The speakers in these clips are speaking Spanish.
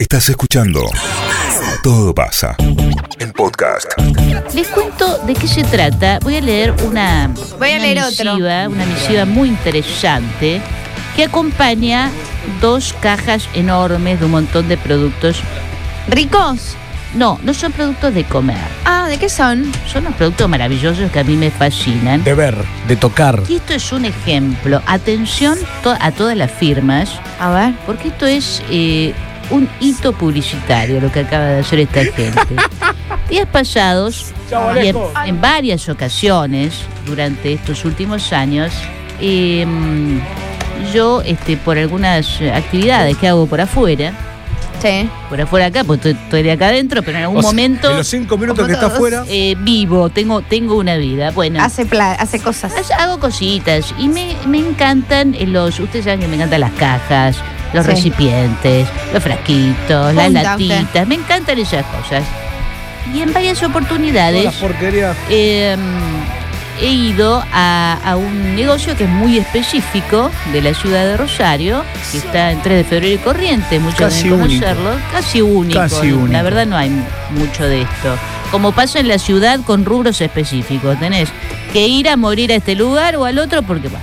Estás escuchando Todo pasa. El podcast. Les cuento de qué se trata. Voy a leer una, Voy a una leer otro. misiva, una misiva muy interesante que acompaña dos cajas enormes de un montón de productos. ¿Ricos? No, no son productos de comer. Ah, ¿de qué son? Son unos productos maravillosos que a mí me fascinan. De ver, de tocar. Y esto es un ejemplo. Atención to- a todas las firmas, A ver. porque esto es eh, un hito publicitario lo que acaba de hacer esta gente. Días pasados, y en, en varias ocasiones durante estos últimos años, eh, yo, este, por algunas actividades que hago por afuera, Sí. por afuera acá, pues estoy, de acá adentro, pero en algún O sea, momento En los cinco minutos que está afuera. eh, vivo, tengo, tengo una vida. Bueno, Hace, pla- hace cosas. Hago cositas y me, me encantan los, ustedes saben que me encantan las cajas, los Sí. recipientes, los frasquitos, las latitas, me encantan esas cosas. Y en varias oportunidades las porquerías. eh, he ido a, a un negocio que es muy específico de la ciudad de Rosario, que está en 3 de febrero y Corriente, muchos Casi deben único. conocerlo, casi único. Casi La verdad no hay mucho de esto. Como pasa en la ciudad con rubros específicos, tenés que ir a morir a este lugar o al otro porque va.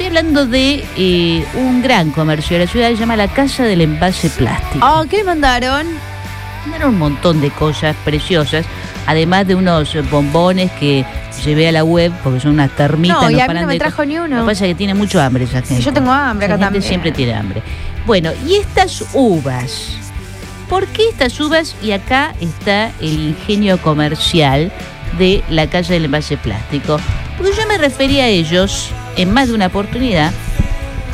Estoy hablando de eh, un gran comercio de la ciudad se llama la Casa del Envase Plástico. Oh, ¿qué le mandaron? Mandaron un montón de cosas preciosas, además de unos bombones que llevé a la web porque son unas termitas. No, y a mí paran no me trajo ni Lo uno. que pasa es que tiene mucho hambre esa gente. yo tengo hambre Esa acá gente también. siempre tiene hambre. Bueno, y estas uvas. ¿Por qué estas uvas? Y acá está el ingenio comercial de la calle del envase plástico. Porque yo me refería a ellos en más de una oportunidad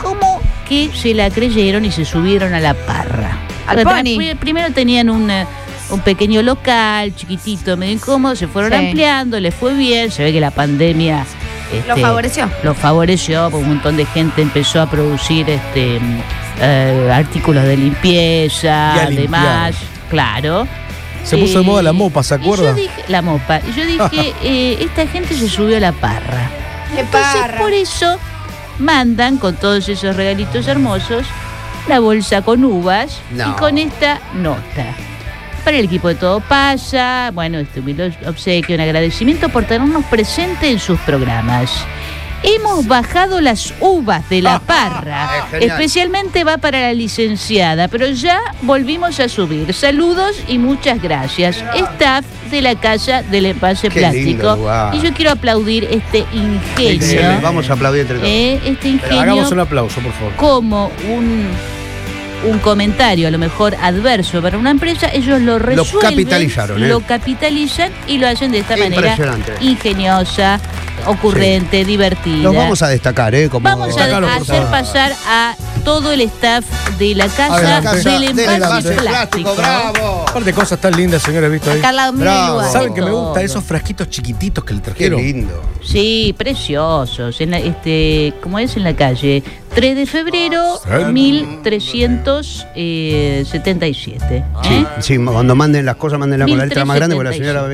como que se la creyeron y se subieron a la parra. Al pony. Primero tenían un, eh, un pequeño local, chiquitito, medio incómodo, se fueron Sí. ampliando, les fue bien, se ve que la pandemia... Lo este, favoreció. lo favoreció, porque un montón de gente empezó a producir este eh, artículos de limpieza, además, claro. Se puso de moda la mopa, ¿se y yo acuerda? dije, la mopa. Y yo dije, eh, esta gente se subió a la parra. Qué Entonces, parra. por eso mandan con todos esos regalitos hermosos la bolsa con uvas y con esta nota. Para el equipo de Todo Pasa, bueno, este humilde obsequio, un agradecimiento por tenernos presente en sus programas. Hemos bajado las uvas de la parra. Es genial. Especialmente va para la licenciada, pero ya volvimos a subir. Saludos y muchas gracias. Staff de la Casa del Envase Qué lindo Plástico. lugar. Y yo quiero aplaudir este ingenio. Vamos a aplaudir entre todos. eh, este Pero hagamos un ingenio aplauso, por favor. como un, un comentario a lo mejor adverso para una empresa, ellos lo resuelven, capitalizaron, ¿eh? lo capitalizan y lo hacen de esta manera Impresionante. ingeniosa, ocurrente, divertida. Los vamos a destacar, ¿eh? Como Vamos a, hacer pasar a todo el staff de la casa Adelante. del del envase envase plástico. plástico, bravo. Aparte, cosas tan lindas, señores, visto ahí. Bravo. igual. ¿Saben que me todo. gusta esos frasquitos chiquititos que le Qué trajeron? lindo. Sí, preciosos. En la, este, como es en la calle 3 de febrero Sí. 1377. Sí, ¿eh? sí, cuando manden las cosas, mándenla con la letra más grande, porque la señora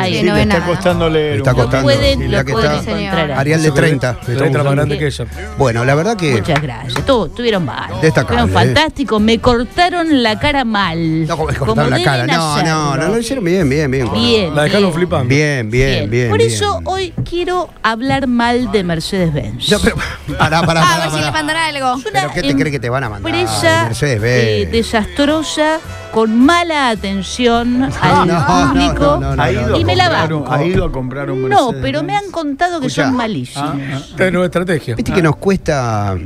Ahí. sí, no le está nada. costando leer. Está costando. pueden, sí, lo la que pueden está- encontrar. ahí. Arial de 30. La letra más grande que ella. Bueno, la verdad que. Muchas gracias. Tú, estuvieron mal. Destacable, Fueron ¿eh? fantásticos. Me cortaron la cara mal. No, como me Como cortaron la cara. No, no, no, lo hicieron bien, bien, bien. Bien. La dejaron bien. flipando. Bien, bien, bien. Por bien. eso hoy quiero hablar mal de Mercedes-Benz. No, pero, pará, pará, Ah, pará, pará. mandan algo. Es una ¿Pero qué te cree que te van a mandar? empresa Mercedes-Benz. eh, desastrosa, con mala atención al no, no, público. no, no, Ha ido, y me la comprar un, banco. ha ido a comprar un No, pero me han contado que Escuchá. son malísimos. Ah, Esta es nueva estrategia. Viste que nos cuesta.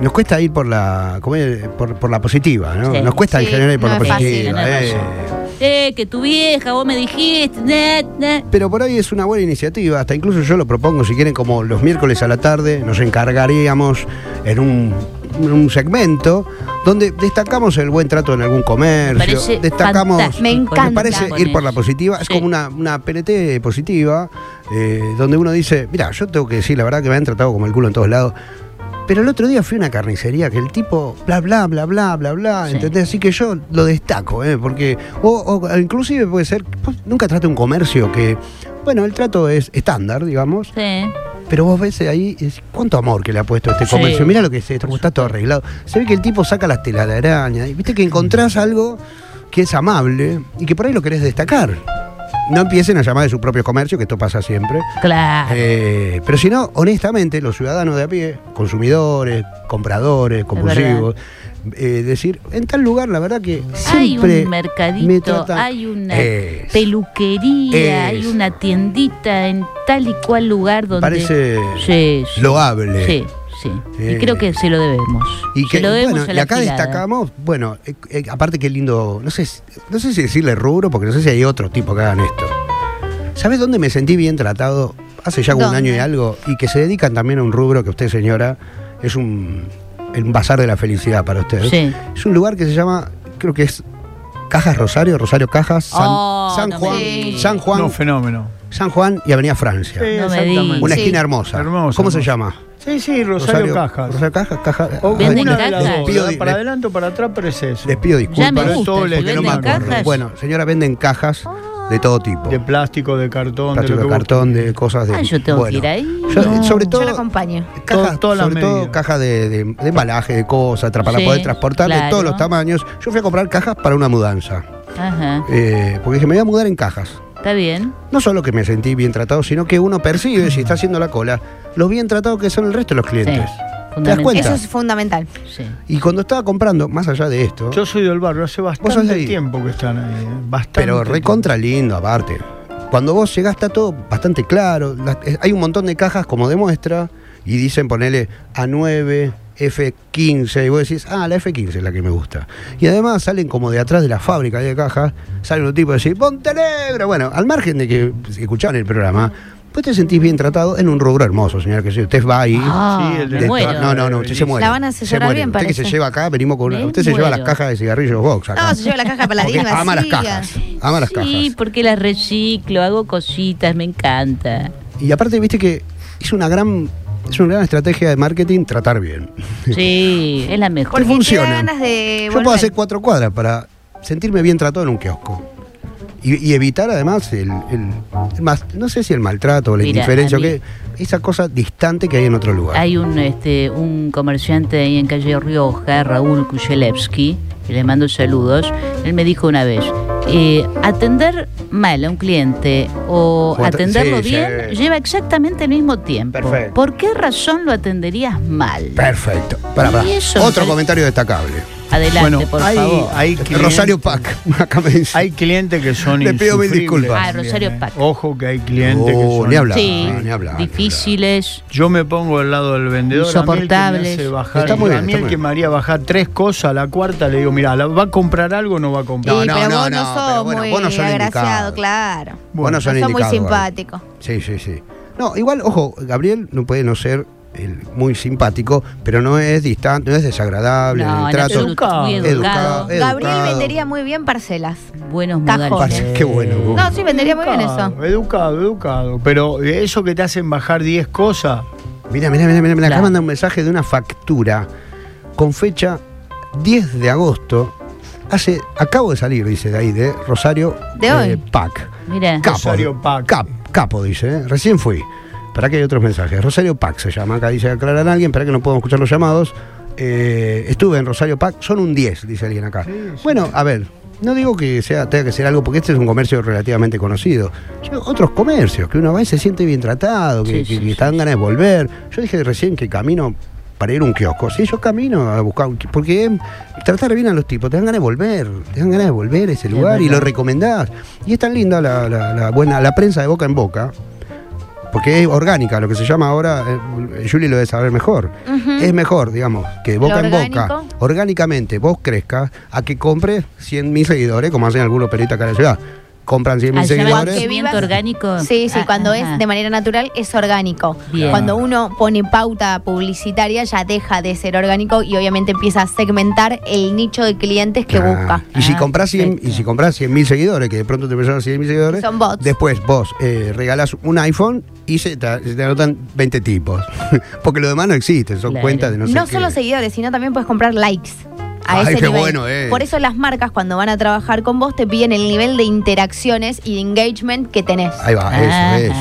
Nos cuesta ir por la por, por la positiva, ¿no? Sí. Nos cuesta en Sí, general ir por no la fácil, positiva. no eh. Que tu vieja, vos me dijiste. Pero por ahí es una buena iniciativa, hasta incluso yo lo propongo, si quieren, como los miércoles a la tarde, nos encargaríamos en un, en un segmento donde destacamos el buen trato en algún comercio, Parece destacamos... fantástico. Me encanta. Me parece ir por la positiva, es Sí. como una, una PNT positiva, eh, donde uno dice, mira, yo tengo que decir, la verdad que me han tratado como el culo en todos lados, pero el otro día fui a una carnicería que el tipo, bla, bla, bla, bla, bla, bla, Sí. ¿entendés? Así que yo lo destaco, ¿eh? Porque, o, o inclusive puede ser, nunca trate un comercio que, bueno, el trato es estándar, digamos, Sí. Pero vos ves ahí, cuánto amor que le ha puesto a este Sí. comercio. Mira lo que es esto, está todo arreglado. Se ve que el tipo saca las telas de araña. Y viste que encontrás algo que es amable y que por ahí lo querés destacar. No empiecen a llamar de su propio comercio, que esto pasa siempre. Claro. Eh, pero si no, honestamente, los ciudadanos de a pie, consumidores, compradores, compulsivos, eh, decir, en tal lugar, la verdad que hay siempre un me mercadito, hay una Es. peluquería, hay una tiendita en tal y cual lugar donde. Parece sí. loable. Sí, sí. Eh. Y creo que se lo debemos. Y se lo debemos bueno, a y la acá gilada. destacamos, bueno, eh, eh, aparte qué lindo, no sé, si- no sé si decirle rubro, porque no sé si hay otro tipo que hagan esto. ¿Sabes dónde me sentí bien tratado? Hace ya como un ¿Dónde? año y algo, y que se dedican también a un rubro que usted, señora, es un el bazar de la felicidad para usted. Sí. Es un lugar que se llama, creo que es Cajas Rosario, Rosario Cajas, San, Oh, San Juan, digas. San Juan, No, fenómeno. San Juan y Avenida Francia. Sí, No me. Una Sí. esquina hermosa. Hermosa, ¿Cómo se llama? Sí, sí, Rosario, Cajas. Rosario Cajas, Caja. O ¿Venden una de las cajas? dos, Pido ¿verdad? di- para adelante o para atrás, pero es eso. Les pido disculpas. Ya me gusta. si no me acuerdo. cajas. Bueno, señora, venden cajas de todo tipo. De plástico, de cartón, Plástico de de lo que cartón, vos- de cosas de. Ah, yo tengo que ir ahí. Yo- No. sobre Yo todo. la acompaño. Cajas, Todo- sobre todo cajas de, de- de embalaje, de cosas, para Sí, poder transportar de todos los tamaños. Yo fui a comprar cajas para una mudanza. Ajá. eh, porque dije, me voy a mudar en cajas. Está bien. No solo que me sentí bien tratado, sino que uno percibe, si está haciendo la cola, lo bien tratado que son el resto de los clientes. ¿Te das fundamental. cuenta? Eso es fundamental. Sí. Y cuando estaba comprando, más allá de esto, Yo soy del barrio, hace bastante tiempo que están ahí. eh, Bastante. pero recontra lindo aparte. Cuando vos llegás está todo bastante claro. La- eh, hay un montón de cajas como de muestra y dicen ponele A9, F15 y vos decís, ah, la F15 es la que me gusta. Y además salen como de atrás de la fábrica de cajas, salen un tipo y decís, Montenegro. Bueno, al margen de que escuchaban el programa, pues te sentís bien tratado en un rubro hermoso, señor, que si usted va ahí... Ah, Sí, el de- muero. no, no, no, usted se muere. La van a Se muere. bien, Usted que se lleva acá, venimos con una- Me Usted se lleva las cajas de cigarrillos Vox acá. No, se lleva la caja Porque paladín ama las cajas. Ama las cajas. Sí, porque las reciclo, hago cositas, me encanta. Y aparte, viste que es una gran, es una gran estrategia de marketing tratar bien. Sí, es la mejor. Porque funciona. ganas de Yo puedo hacer cuatro cuadras para sentirme bien tratado en un kiosco. Y, y evitar además el, el- el más, no sé si el maltrato o la Mira, indiferencia, o qué, esa cosa distante que hay en otro lugar. Hay un, este, un comerciante ahí en calle Rioja, Raúl Kujelevsky, que le mando saludos. Él me dijo una vez, eh, atender mal a un cliente o O at- atenderlo sí, bien sí. lleva exactamente el mismo tiempo. Perfecto. ¿Por qué razón lo atenderías mal? Perfecto. Eso me Otro comentario destacable. Adelante, Bueno, por hay, favor. hay clientes- Rosario Pac. Acá me dice. Hay clientes que son Le pido mil disculpas. Ah, Rosario eh. Pac. Ojo que hay clientes que Oh, son ni hablar. sí, ni hablar, ni difíciles. Yo me pongo al lado del vendedor. Insoportables. A mí el que me hace bajar, Está muy bien, a mí el que me haría bajar tres cosas, a la cuarta le digo, mira, ¿va a comprar algo o no va a comprar? No, Sí, no, pero no, vos no, no, sos pero bueno, muy vos no sos agraciado, claro. Vos no sos sos muy simpático. Sí, sí, sí. No, igual, ojo, Gabriel no puede no ser muy simpático, pero no es distante, no es desagradable No, en el muy Educado, educado. educado. Gabriel vendería muy bien parcelas. Buenos modales. Qué bueno. vos. No, sí, vendería muy bien eso. Educado, Educado. Pero eso que te hacen bajar 10 cosas, Mira, mira, mira, mira, acá manda un mensaje de una factura con fecha 10 de agosto. Hace, acabo de salir, dice de ahí, de Rosario ¿De hoy? eh, Pac. Mira, Capo, Rosario Pac. Cap- capo, dice, ¿eh? recién fui. Para que hay otros mensajes. Rosario Pac se llama, acá dice aclarar a alguien, para que no podemos escuchar los llamados. Eh, estuve en Rosario Pac, son un 10, dice alguien acá. Bueno, a ver, no digo que sea, tenga que ser algo, porque este es un comercio relativamente conocido. Yo, otros comercios, que uno va y se siente bien tratado, que, Sí, que- que dan ganas de volver. Yo dije recién que camino para ir a un kiosco. Sí, yo camino a buscar, un porque tratar bien a los tipos, te dan ganas de volver, te dan ganas de volver a ese lugar y lo recomendás. Y es tan linda la, la- la buena, la prensa de boca en boca, porque es orgánica, lo que se llama ahora, eh, Julie lo debe saber mejor. Es mejor, digamos, que boca en boca, orgánicamente vos crezcas, a que compres 100 mil seguidores, como hacen algunos periodistas acá en la ciudad. Compran 100 mil ¿Allá va el seguidores. crecimiento vivas- orgánico? Sí, sí, Ah, cuando ajá. es de manera natural es orgánico. Bien. Cuando uno pone pauta publicitaria ya deja de ser orgánico y obviamente empieza a segmentar el nicho de clientes que busca. Y si Ah, compras 100, perfecto. y si compras 100 mil seguidores, que de pronto te empezaron 100 mil seguidores, Son bots. después vos eh, regalás un iPhone y se te, se te anotan 20 tipos. Porque lo demás no existe, son Claro. cuentas de no, No, sé qué. solo seguidores, sino también puedes comprar likes. A Ay, ese qué nivel. bueno, eh. Por eso las marcas cuando van a trabajar con vos te piden el nivel de interacciones y de engagement que tenés. Ahí va, Ah. eso, eso.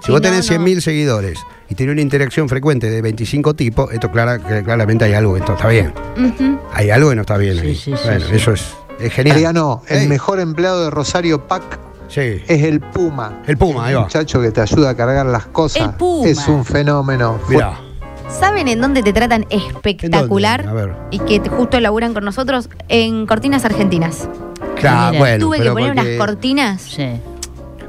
Si Si vos no, tenés no. 100 mil seguidores y tiene una interacción frecuente de 25 tipos, esto clara- claramente hay algo que no está bien. Hay algo que no está bien Sí, ahí. sí, sí, bueno, sí. eso es, es genial. Mariano, el mejor empleado de Rosario Pac Sí, es el Puma. el Puma, ahí Un va. muchacho que te ayuda a cargar las cosas. El Puma. Es un fenómeno. Mirá. ¿Saben en dónde te tratan espectacular? ¿En dónde? A ver. Y que justo laburan con nosotros en Cortinas Argentinas. Claro, Mira, bueno, Tuve que poner porque, unas cortinas. Sí.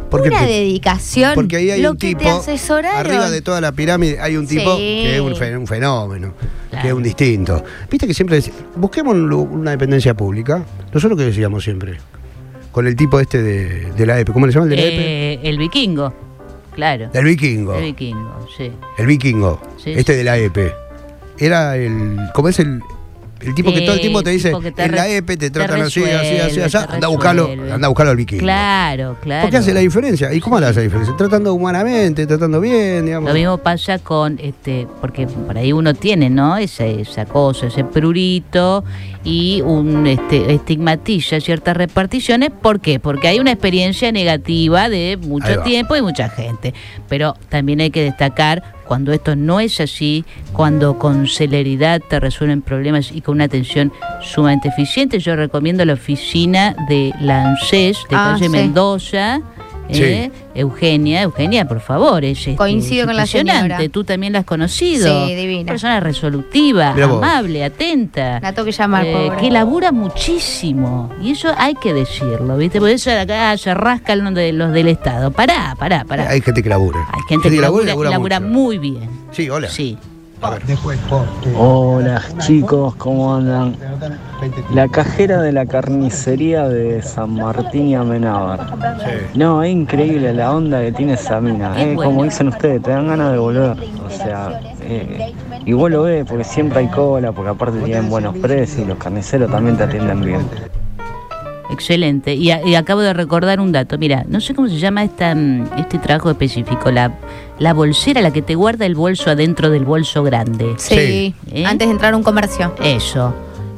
porque- una dedicación. porque ahí hay lo un que tipo, te asesoraron. arriba de toda la pirámide hay un tipo Sí. que es un, fe- un fenómeno, que es un distinto. Viste que siempre busquemos una dependencia pública. Nosotros que decíamos siempre, con el tipo este de, de la EPE, ¿cómo le llaman el de la EPE? Eh, el vikingo. Claro. Del vikingo. El vikingo, sí. El vikingo, Sí, este sí. de la EPE. Era el. ¿Cómo es el.? El tipo que todo el tiempo te dice, en la EPE te te tratan así, así, así, así. Anda a buscarlo, anda a buscarlo al vikingo. Claro, claro. ¿Por qué hace la diferencia? ¿Y cómo le hace la diferencia? Tratando humanamente, tratando bien, digamos. Lo mismo pasa con, este, porque por ahí uno tiene, ¿no? Esa, esa cosa, ese prurito y un este, estigmatiza ciertas reparticiones. ¿Por qué? Porque hay una experiencia negativa de mucho tiempo y mucha gente. Pero también hay que destacar cuando esto no es así, cuando con celeridad te resuelven problemas y con una atención sumamente eficiente. Yo recomiendo la oficina de la ANSES de Ah, calle sí. Mendoza. ¿eh? Eugenia, Eugenia, por favor, es este, Coincido con la impresionante. señora. Tú también la has conocido. Sí, divina. Persona resolutiva, amable, atenta. La tengo que llamar, eh, pobre. que labura muchísimo. Y eso hay que decirlo, ¿viste? Por eso acá se rascan los, de, los del Estado. Pará, pará, pará. Hay gente que labura. Hay gente que labura labura, muy bien. Sí, hola. Sí. Hola chicos, ¿cómo andan? La cajera de la carnicería de San Martín y Amenábar. Sí. No, es increíble la onda que tiene esa mina. Eh, como dicen ustedes, te dan ganas de volver. O sea, eh, y vos lo ves porque siempre hay cola, porque aparte tienen buenos precios y los carniceros también te atienden bien. Excelente. Y, a- y acabo de recordar un dato. Mira, no sé cómo se llama esta, mm, este trabajo específico. La, la bolsera, la que te guarda el bolso adentro del bolso grande. Sí, Sí. ¿Eh? antes de entrar a un comercio. Eso.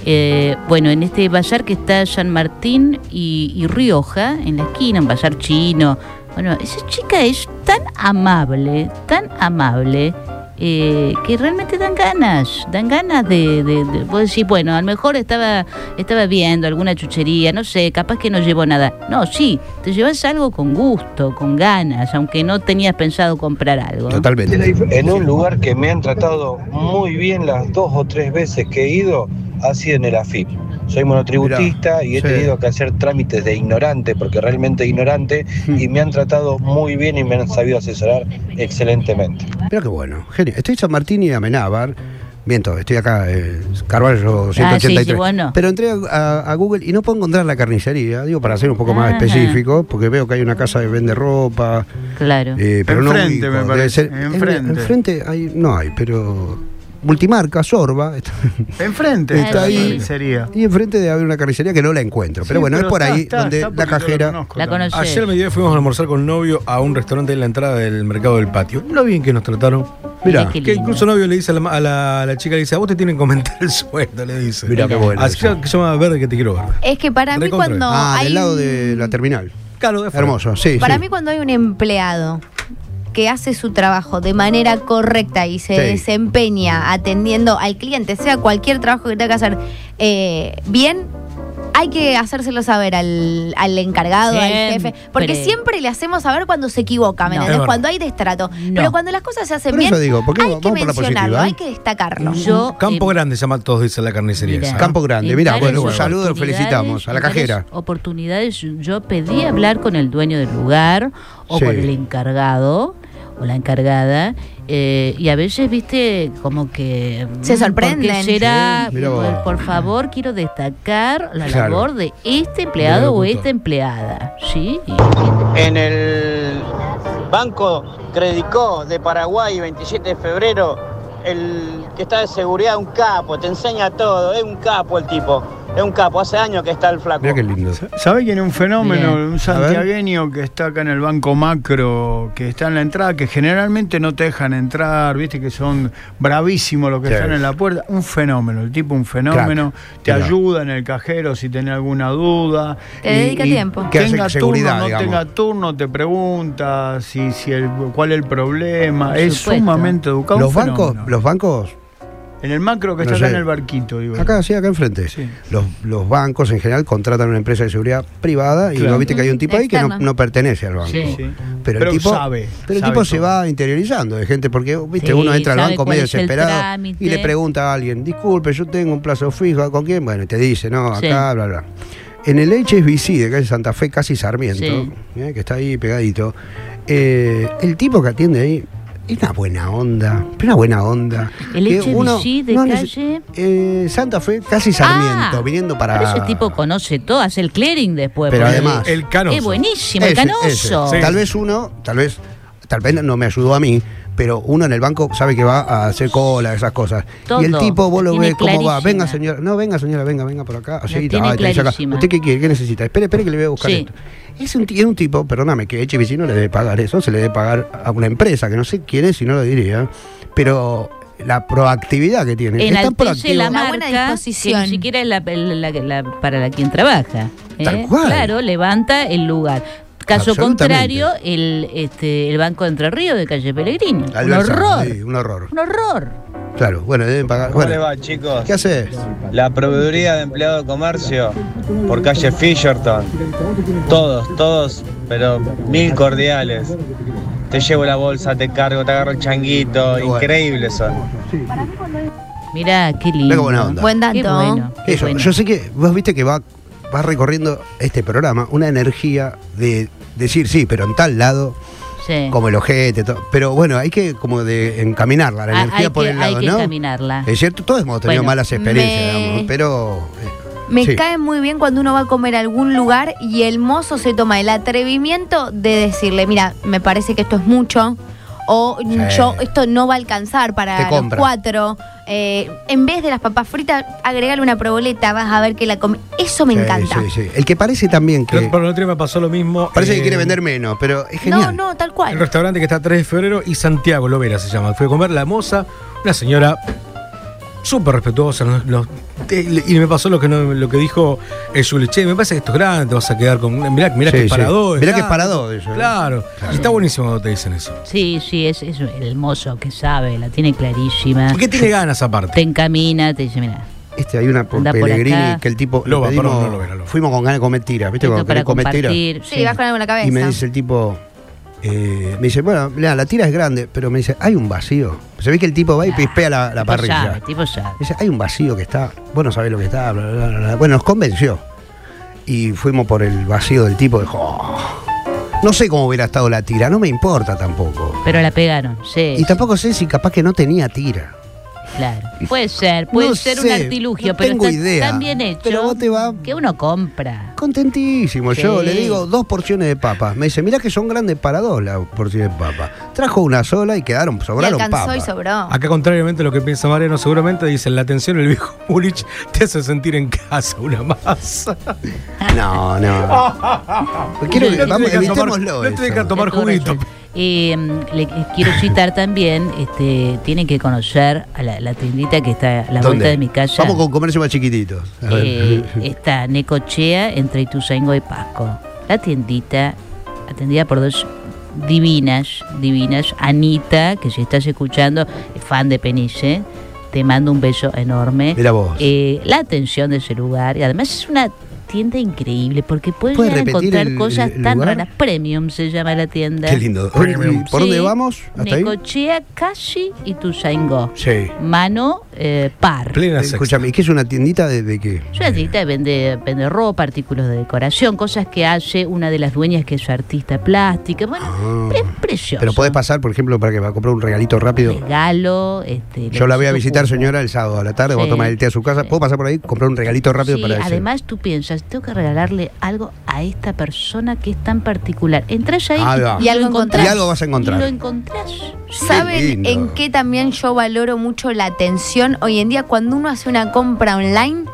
Eh, bueno, en este bazar que está San Martín y, y Rioja, en la esquina, un bazar chino. Bueno, esa chica es tan amable, tan amable, eh, que realmente dan ganas, dan ganas de, de, de- vos decís, bueno, a lo mejor estaba, estaba viendo alguna chuchería, no sé, capaz que no llevo nada. No, sí, te llevas algo con gusto, con ganas, aunque no tenías pensado comprar algo. Totalmente. En un lugar que me han tratado muy bien las dos o tres veces que he ido, ha sido en el AFIP. Soy monotributista y he sí. tenido que hacer trámites de ignorante, porque realmente ignorante, y me han tratado muy bien y me han sabido asesorar excelentemente. Mira qué bueno. Genio. Estoy en San Martín y Amenábar. Miento, estoy acá, eh, Carvalho 183. Ah, sí, bueno. Pero entré a, a Google y no puedo encontrar la carnicería, digo, para ser un poco más Ajá. específico, porque veo que hay una casa de vende ropa, Claro. eh, pero no Enfrente, ubico. me parece, ser- enfrente. enfrente hay, no hay, pero multimarca, Sorba, está- Enfrente Está está la ahí. carnicería. y enfrente debe haber una carnicería que no la encuentro. Pero Sí, bueno, es por está- ahí está- donde está la cajera... conozco La conocés. Ayer me mediodía fuimos a almorzar con novio a un restaurante en la entrada del mercado del patio. Lo bien que nos trataron. Qué Que incluso novio le dice a la, a la- a la chica, le dice, a vos te tienen que comentar el sueldo, le dice. Mirá qué bueno. Así eso. que se llama Verde que te quiero ver. Es que para mí cuando Ah, hay del lado de la terminal. Claro, de. Hermoso, sí. Para sí. mí cuando hay un empleado que hace su trabajo de manera correcta y se Sí. desempeña atendiendo al cliente, sea cualquier trabajo que tenga que hacer eh, bien, hay que hacérselo saber al, al encargado, al jefe, porque Siempre. le hacemos saber cuando se equivoca, ¿me No. entendés? Cuando hay destrato. No. Pero cuando las cosas se hacen bien, digo, ¿por qué hay que mencionarlo, positiva, ¿eh? hay que destacarlo. Yo, Campo eh, Grande se llama todos, dice la carnicería. Mira, esa. Campo Grande, tales bueno, un saludo, felicitamos a la cajera. Oportunidades, yo pedí hablar con el dueño del lugar o Sí. con el encargado o la encargada eh, y a veces viste como que Se mm, sorprenden. ¿por qué será Sí, por, por favor quiero destacar la Claro. labor de este empleado o esta empleada sí En el Banco Credicó de Paraguay, 27 de febrero, el que está de seguridad, un capo, te enseña todo, es un capo el tipo. Es un capo, hace años que está el flaco. Mira qué lindo. ¿Sabe quién es un fenómeno? Bien. Un santiagueño que está acá en el Banco Macro, que está en la entrada, que generalmente no te dejan entrar, viste que son bravísimos los que Sí. están en la puerta. Un fenómeno, el tipo un fenómeno. Te Claro. ayuda en el cajero si tenés alguna duda. Te dedica tiempo. Que hace Tenga seguridad, turno, no digamos. tenga turno, te pregunta si, si el, cuál es el problema. es supuesto. sumamente educado. Los un bancos, los bancos, En el macro que No está acá sé. en el barquito, digo. acá sí, acá enfrente, Sí. los, los bancos en general contratan una empresa de seguridad privada y Claro. no viste que hay un tipo ahí que no, pertenece al banco. Sí. Sí. Pero, Pero el tipo, sabe, pero el sabe tipo se va interiorizando de gente porque viste Sí, uno entra al banco medio desesperado y le pregunta a alguien, disculpe, yo tengo un plazo fijo, ¿con quién? Bueno, y te dice, no, Sí. acá, bla, bla. En el HSBC de calle Santa Fe, casi Sarmiento, Sí. eh, que está ahí pegadito, eh, el tipo que atiende ahí es una buena onda, pero una buena onda. El Que HBC de no calle. eh, Santa Fe, casi Sarmiento, Ah, viniendo para... Pero ese tipo conoce todo, hace el clearing después. Pero además- El canoso. Es buenísimo, el Ese, canoso. ese. Sí. Tal vez uno, tal vez, tal vez no me ayudó a mí, pero uno en el banco sabe que va a hacer cola, esas cosas. Todo. Y el tipo, vos lo ves cómo va. Venga, señora. No, venga, señora, venga, venga por acá. Así, tiene ah, acá. ¿Usted qué quiere? ¿Qué necesita? Espere, espere que le voy a buscar Sí. esto. Es un, es un tipo, perdóname, que HBC no le debe pagar eso, se le debe pagar a una empresa, que no sé quién es y no lo diría, pero la proactividad que tiene. es tan Enaltece proactivo. la buena marca que ni siquiera es la, la- la- para la quien trabaja. ¿eh? Tal cual. Claro, levanta el lugar. Caso contrario, el, este, el Banco de Entre Ríos de Calle Pellegrini. Un horror. sí, un horror. Un horror. Claro, bueno, deben pagar. ¿Cómo le Bueno, va, chicos? ¿qué haces? La proveeduría de empleado de comercio por calle Fisherton. Todos, todos, pero mil cordiales. Te llevo la bolsa, te cargo, te agarro el changuito. Increíbles son. Mirá, qué lindo. Mira qué buena onda. Buen dato. Qué bueno. qué Eso, bueno. yo sé que vos viste que va, va recorriendo este programa una energía de decir sí, pero en tal lado, Sí. como el ojete, todo. pero bueno, hay que como de encaminarla, la Ah, energía hay por que, el lado, hay que ¿no? encaminarla. Es cierto, todos hemos tenido Bueno, malas experiencias, me- digamos, pero eh, Me Sí. cae muy bien cuando uno va a comer a algún lugar y el mozo se toma el atrevimiento de decirle, mira, me parece que esto es mucho. O Sí. yo, esto no va a alcanzar para los cuatro. Eh, en vez de las papas fritas, agregale una proboleta, vas a ver que la come. Eso me sí, encanta. sí, sí. El que parece también que El otro, por el otro día me pasó lo mismo. parece que eh, quiere vender menos, pero es No, genial. no, tal El cual. restaurante que está 3 de febrero y Santiago Lovera se llama. Fui a comer la moza, una señora súper respetuosa. los- los- te- y me pasó lo que no- lo que dijo el Juli. Che, me parece que esto es grande, te vas a quedar con. Mirá, mirá Sí, que sí. parador. Mirá que parador eso, ¿eh? Claro. Y está buenísimo cuando te dicen eso. Sí, sí, es, es el mozo que sabe, la tiene clarísima. ¿Y qué tiene ganas aparte? Te encamina, te dice, mira, Este hay una por por Pellegrini acá. que el tipo Loba, pedimos- perdón, no Lovera, Loba. fuimos con ganas de comer tiras, ¿viste? esto Cuando para comer tiras. Sí, vas con algo en la cabeza. Y me dice el tipo, eh, me dice, bueno, la tira es grande, pero me dice, hay un vacío. Se ve que el tipo va y pispea la, la Tipo parrilla. sabe, tipo sabe. Dice, hay un vacío que está, vos no sabés lo que está, bla, bla, bla, bla. Bueno, nos convenció. Y fuimos por el vacío del tipo, dijo, "Oh". no sé cómo hubiera estado la tira, no me importa tampoco. Pero la pegaron, sí. Y tampoco sé si capaz que no tenía tira. Claro. Puede ser, puede No ser un artilugio, no pero tengo está idea. tan bien hecho Pero vos te va- que uno compra. Contentísimo, yo le digo dos porciones de papas. Me dice, mirá que son grandes para dos las porciones de papas. Trajo una sola y quedaron, Y sobraron alcanzó papas. y sobró. Acá, contrariamente a lo que piensa Mariano, seguramente dicen la atención el viejo Mulich te hace sentir en casa una masa. No, no. Quiero, No te vamos, dejan tomar- evitémoslo. no te dejan tomar juguito. Eh, le quiero citar también, este, tienen que conocer a la, la tiendita que está a la ¿Dónde? vuelta de mi casa. Vamos con comercio más ver. Eh, está Necochea entre Ituzaingó y Pasco. La tiendita atendida por dos divinas, divinas. Anita, que si estás escuchando, es fan de Penice, te mando un beso enorme. Mira vos. Eh, la atención de ese lugar, y además es una tienda increíble porque puedes ¿Puedes llegar a repetir encontrar el- cosas el tan lugar? raras. Premium se llama la tienda. Qué lindo. Premium. ¿Por Sí. dónde vamos? ¿Hasta? Necochea, Casi y Ituzaingó. Sí. Mano eh, par. Plena sexta. Escúchame, ¿y qué es una tiendita de, de qué? Es una tiendita que vende, vende ropa, artículos de decoración, cosas que hace una de las dueñas que es artista plástica. Bueno, Ah. es precioso. Pero podés pasar, por ejemplo, para que va a comprar un regalito rápido. Regalo. Este, Yo la voy a visitar, señora, el sábado a la tarde. Voy a Sí, tomar el té a su casa. sí. ¿Puedo pasar por ahí? Comprar un regalito rápido Sí, para además tú piensas, tengo que regalarle algo a esta persona que es tan particular. Entras ahí y, Y algo encontrás. Y algo vas a encontrar. Y lo encontrás. ¿Saben en qué también yo valoro mucho la atención? Hoy en día, cuando uno hace una compra online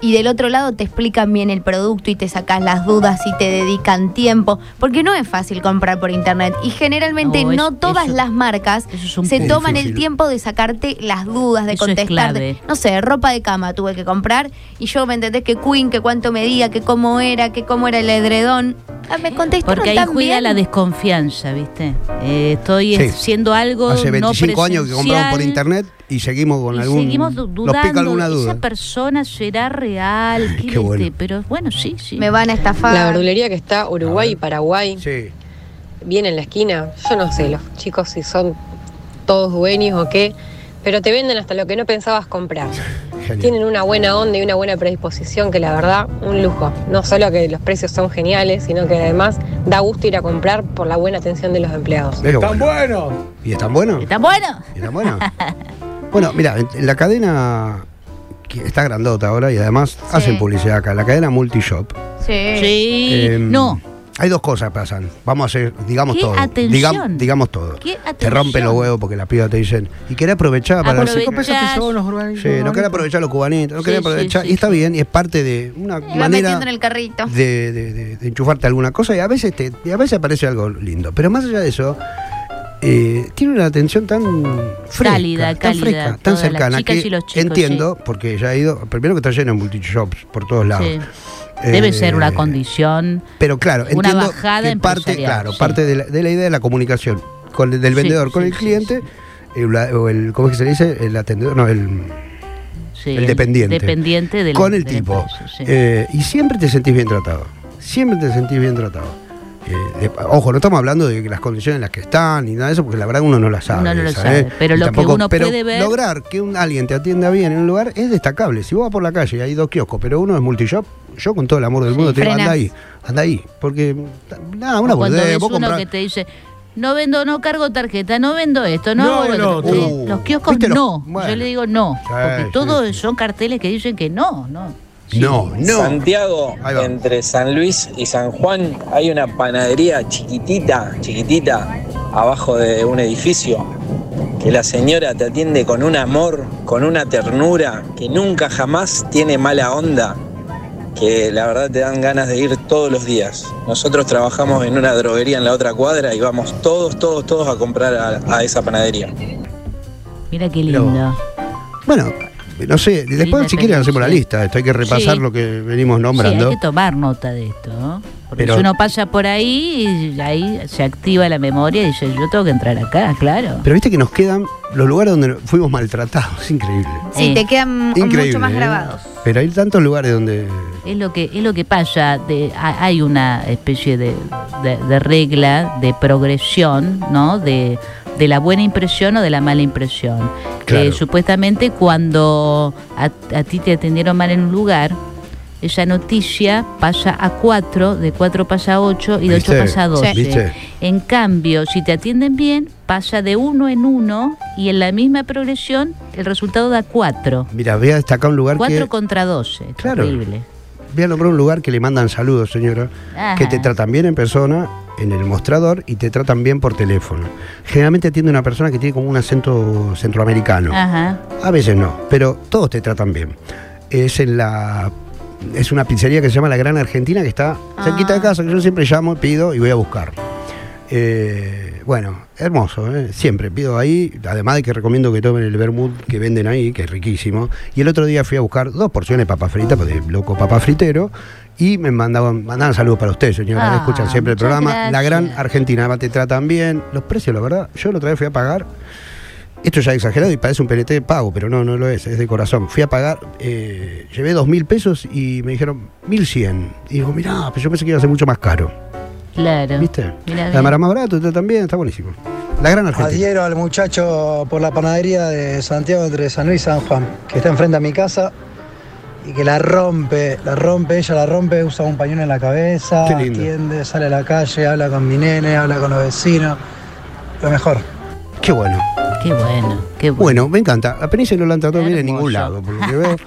y del otro lado te explican bien el producto y te sacas las dudas y te dedican tiempo, porque no es fácil comprar por internet y generalmente No, todas eso- las marcas es se toman el tiempo de sacarte las dudas, de Eso contestarte. No sé, ropa de cama tuve que comprar y yo me entendés que Queen, que cuánto medía, que cómo era, que cómo era el edredón. Ah, me contestaron Porque ahí juega la desconfianza, ¿viste? Eh, estoy Sí. haciendo algo Hace no 25 años que compramos por internet y seguimos con y algún. seguimos du- nos dudando, pica alguna ¿esa duda. persona será real? ¿Qué Qué le- bueno. Pero bueno, sí, sí. Me van a estafar. La verdulería que está Uruguay y. Paraguay, Sí. bien en la esquina, yo no sé los chicos si son todos dueños o qué, pero te venden hasta lo que no pensabas comprar. Genial. Tienen una buena onda y una buena predisposición que la verdad, un lujo. No solo que los precios son geniales, sino que además da gusto ir a comprar por la buena atención de los empleados. Lo ¡Tan bueno. bueno! ¿Y están buenos? ¿Está bueno? ¿Y están buenos? bueno, mira, en- en la cadena que está grandota ahora y además hacen publicidad acá, la cadena Multishop. Sí. Sí. em, no. Hay dos cosas que pasan. Vamos a hacer, digamos ¿Qué todo. atención? Digam- digamos todo. ¿Qué Te rompen los huevos porque la piba te dicen, y querés aprovechar para Aprovechar. ¿Cinco pesos llevan los urbanos? Sí, no querés aprovechar los cubanitos, no querés Sí, aprovechar. sí, y está sí. bien, y es parte de una va manera metiendo en el carrito. de, de- de- de enchufarte alguna cosa y a veces te, y a veces aparece algo lindo. Pero más allá de eso, eh, tiene una atención tan fresca, Cálida, tan cálida, fresca, tan cercana que chicos, entiendo, porque ya he ido, primero que está lleno de multishops por todos lados. Sí. Debe Eh, ser una condición. Pero claro, Una entiendo bajada que parte, claro, sí. parte de la, de la idea de la comunicación con el- del vendedor con el cliente el, o el ¿cómo es que se le dice? El atendedor, no, el el dependiente. Dependiente del con el tipo. empresa, sí. Eh, y siempre te sentís bien tratado. Siempre te sentís bien tratado. Eh, de- ojo, no estamos hablando de las condiciones en las que están ni nada de eso, porque la verdad uno no las sabe. Uno no lo sabe, ¿eh? pero Y lo que uno pero puede ver- Lograr que un, alguien te atienda bien en un lugar es destacable. Si vos vas por la calle y hay dos kioscos, pero uno es multishop, yo con todo el amor del mundo te digo, anda ahí, anda ahí. Porque, nada, una boludez, ves vos uno comprás- que te dice, no vendo, no cargo tarjeta, no vendo esto, no, No, no, otro". tú. Eh, los kioscos ¿Viste los- no. bueno. Yo le digo no, Sí, porque sí, todos sí. son carteles que dicen que no, no. No, no. Santiago, entre San Luis y San Juan, hay una panadería chiquitita, chiquitita, abajo de un edificio, que la señora te atiende con un amor, con una ternura, que nunca jamás tiene mala onda, que la verdad te dan ganas de ir todos los días. Nosotros trabajamos en una droguería en la otra cuadra y vamos todos, todos, todos a comprar a, a esa panadería. Mira qué lindo. Bueno, no sé, después si quieren hacemos la lista. Esto hay que repasar Sí. lo que venimos Sí, nombrando. hay que tomar nota de esto, ¿no? Porque Pero- si uno pasa por ahí, y ahí se activa la memoria y dice, yo tengo que entrar acá, claro. Pero viste que nos quedan los lugares donde fuimos maltratados, es increíble. Sí, te quedan Increíble. mucho más ¿eh? grabados. Pero hay tantos lugares donde. Es lo que es lo que pasa. De, ha- hay una especie de, de- de regla de progresión, ¿no? De, de la buena impresión o de la mala impresión. Claro. Eh, supuestamente cuando a, a ti te atendieron mal en un lugar, esa noticia pasa a 4, de 4 pasa a 8 y de 8 ¿Viste? pasa a 12. ¿Viste? En cambio, si te atienden bien, pasa de uno en uno y en la misma progresión el resultado da 4. Mira, voy a destacar un lugar 4 que. contra 12. Claro. Terrible. Voy a nombrar un lugar que le mandan saludos, señora. Que te tratan bien en persona, en el mostrador, y te tratan bien por teléfono. Generalmente atiende una persona que tiene como un acento centroamericano. Ajá. A veces no, pero todos te tratan bien. Es en la. Es una pizzería que se llama La Gran Argentina, que está cerquita de Ah. casa, que yo siempre llamo, pido y voy a buscar. Eh, bueno, hermoso, ¿eh? siempre pido ahí, además de que recomiendo que tomen el vermut que venden ahí, que es riquísimo. Y el otro día fui a buscar dos porciones de papa frita, porque loco papa fritero, y me mandaban, mandaban saludos para usted, señora, Ah, escuchan siempre el programa. La Gran. Argentina, además te tratan bien, los precios, la verdad, yo la otra vez fui a pagar. Esto ya es exagerado y parece un PNT de pago, pero no, no lo es, es de corazón. Fui a pagar, eh, llevé dos mil pesos y me dijeron mil cien. Y digo, mirá, pero yo pensé que iba a ser mucho más caro. Claro. ¿Viste? Mirá, La era más barato, está también, está buenísimo. La gran Argentina. Adhiero al muchacho por la panadería de Santiago entre San Luis y San Juan, que está enfrente a mi casa y que la rompe, la rompe, ella la rompe, usa un pañuelo en la cabeza, Qué lindo. atiende, sale a la calle, habla con mi nene, habla con los vecinos. Lo mejor. Qué bueno. Qué bueno, qué bueno. Bueno, me encanta. A Penice no la han tratado bien en ningún lado, por lo que veo.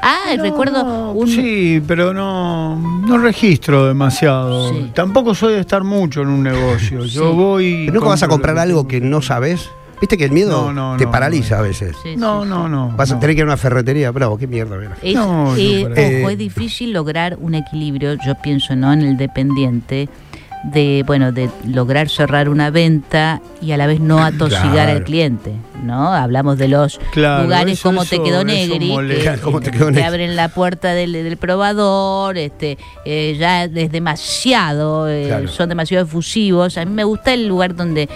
Ah, recuerdo un. Sí, pero no, no registro demasiado. Sí. Tampoco soy de estar mucho en un negocio. Yo Sí. voy. ¿Pero nunca vas a comprar algo que no sabes? Viste que el miedo No, no, te no, paraliza a veces. Sí, No, sí, no, no. Vas a no. tener que ir a una ferretería. Bravo, qué mierda, mira. Es, No, eh, yo ojo, Eh, es difícil lograr un equilibrio, yo pienso, ¿no? En el dependiente, de, bueno, de lograr cerrar una venta y a la vez no atosigar Claro. al cliente, ¿no? Hablamos de los Claro, lugares eso- como te quedó Negri, que, ¿Cómo te quedó te Negri? abren la puerta del, del probador, este, eh, ya es demasiado, eh, Claro. son demasiado efusivos. A mí me gusta el lugar donde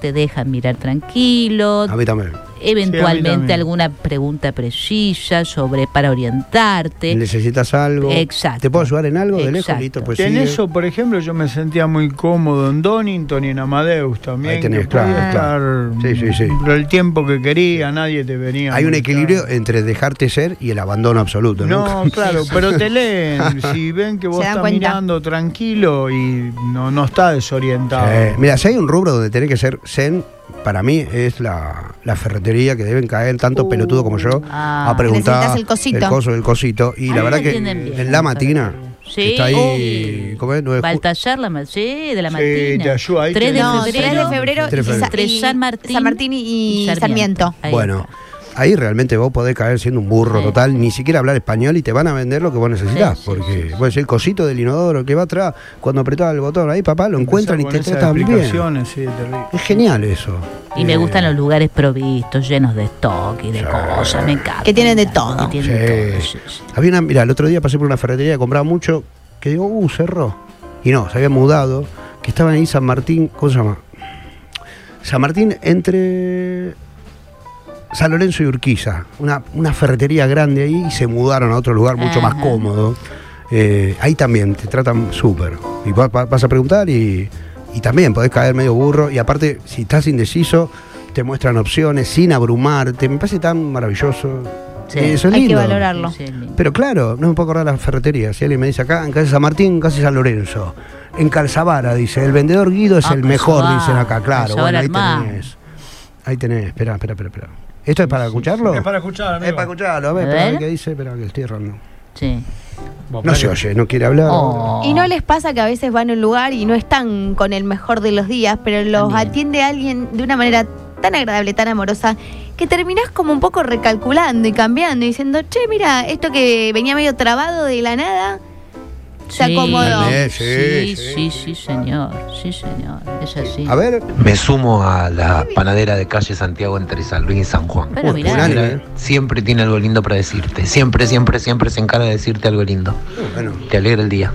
te dejan mirar tranquilo, A mí también. Eventualmente alguna pregunta precisa sobre para orientarte. Necesitas algo. Exacto. ¿Te puedo ayudar en algo de lejos? Listo, pues en sigue. eso, por ejemplo, yo me sentía muy cómodo en Donington y en Amadeus también. Ahí tenés, que podía claro, estar claro. Sí, sí, sí. el tiempo que quería, nadie te venía. a Hay un equilibrio entre dejarte ser y el abandono absoluto. No, No, claro, pero te leen. Si ven que vos estás cuenta. mirando tranquilo y no, no está desorientado. Eh, mira, si hay un rubro donde tenés que ser zen, para mí es la, la ferretería que deben caer tanto pelotudo como yo Ah. a preguntar Necesitas el cosito. el coso del cosito. Y la verdad que bien, en la matina, Sí, está ahí, ¿cómo es? Nueve ju- Baltasar, la, sí, de la Sí, Martina. te ayuda, ahí 3 de. No, febrero. 3 de febrero y, Tres de Sa- febrero. Entre y- San Martín San Martín y, Sarmiento. Bueno, está. Ahí realmente vos podés caer siendo un burro Sí. total, ni siquiera hablar español y te van a vender lo que vos necesitas. Sí, sí, porque decís, el cosito del inodoro que va atrás, cuando apretás el botón, ahí papá lo encuentran y te tratan bien. sí. Es genial eso. Y me Eh, gustan los lugares provistos, llenos de stock y de cosas, me encanta. Que tienen de todo. que tienen de todo, Sí. sí, sí. Había una, mira, el otro día pasé por una ferretería que compraba mucho, que digo, uh, cerró. Y no, se había mudado, que estaba ahí San Martín, ¿cómo se llama? San Martín entre San Lorenzo y Urquiza, una, una ferretería grande ahí y se mudaron a otro lugar mucho más cómodo. Eh, ahí también te tratan súper. Y va- va- vas a preguntar y, y también podés caer medio burro. Y aparte, si estás indeciso, te muestran opciones sin abrumarte. Me parece tan maravilloso. Sí. Eh, Eso es Hay que valorarlo. Pero claro, no me puedo acordar de la ferretería. Si alguien me dice acá, en calle San Martín, casi San Lorenzo. En Calzavara, dice, el vendedor Guido es Ah, el mejor, dicen acá. Claro, bueno, ahí tenés. Ahí tenés, espera, espera, espera, espera. ¿Esto es para escucharlo? Es para escuchar, amigo. Es para escucharlo, a ver, A espera, a ver. qué dice, espera, que estoy errando. Sí. No se oye, no quiere hablar. Oh. Y no les pasa que a veces van a un lugar y no están con el mejor de los días, pero los También. atiende alguien de una manera tan agradable, tan amorosa, que terminás como un poco recalculando y cambiando y diciendo, che, mira, esto que venía medio trabado de la nada, se Sí, acomodó. Sí, Sí, sí, señor. Sí, señor. Es así. A ver, Me sumo a la panadera de calle Santiago entre San Luis y San Juan. Pero mirá. ¿eh? Siempre tiene algo lindo para decirte. Siempre, siempre, siempre se encarga de decirte algo lindo. bueno, Te alegra el día.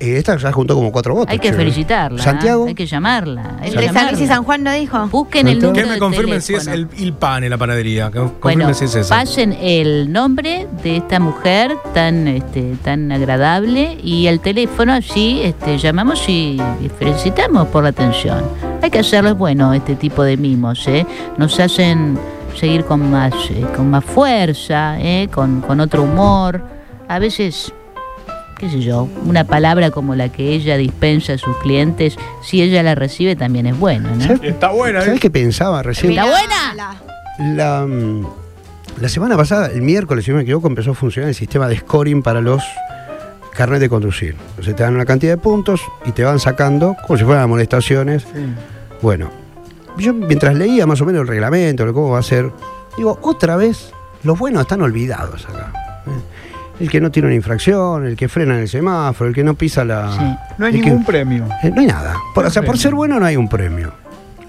Esta ya juntó como cuatro votos. Hay que che. felicitarla. Santiago. Hay que llamarla. hay Entre San Luis y. San Juan no dijo. Busquen el número Que me de confirmen si es el, il pan en la panadería. Que confirmen Bueno, si es esa. pasen el nombre de esta mujer tan este, tan agradable y el teléfono, así este, llamamos y, y felicitamos por la atención. Hay que hacerles bueno este tipo de mimos, ¿eh? Nos hacen seguir con más, eh, con más fuerza, ¿eh? con, con otro humor. A veces, qué sé yo, una palabra como la que ella dispensa a sus clientes, si ella la recibe también es bueno, ¿no? ¿Sabes- Está buena, ¿Sabes ¿eh? qué pensaba recién? ¿Está buena? La, mm, la semana pasada, el miércoles, si no me equivoco, empezó a funcionar el sistema de scoring para los carnet de conducir. Entonces te dan una cantidad de puntos y te van sacando como si fueran amonestaciones. Sí. Bueno, yo mientras leía más o menos el reglamento, lo cómo va a ser, digo, otra vez, los buenos están olvidados acá. ¿eh? El que no tiene una infracción, el que frena en el semáforo, el que no pisa la... Sí. No hay que- ningún premio. eh, no hay nada. Por, No o sea, por ser bueno no hay un premio.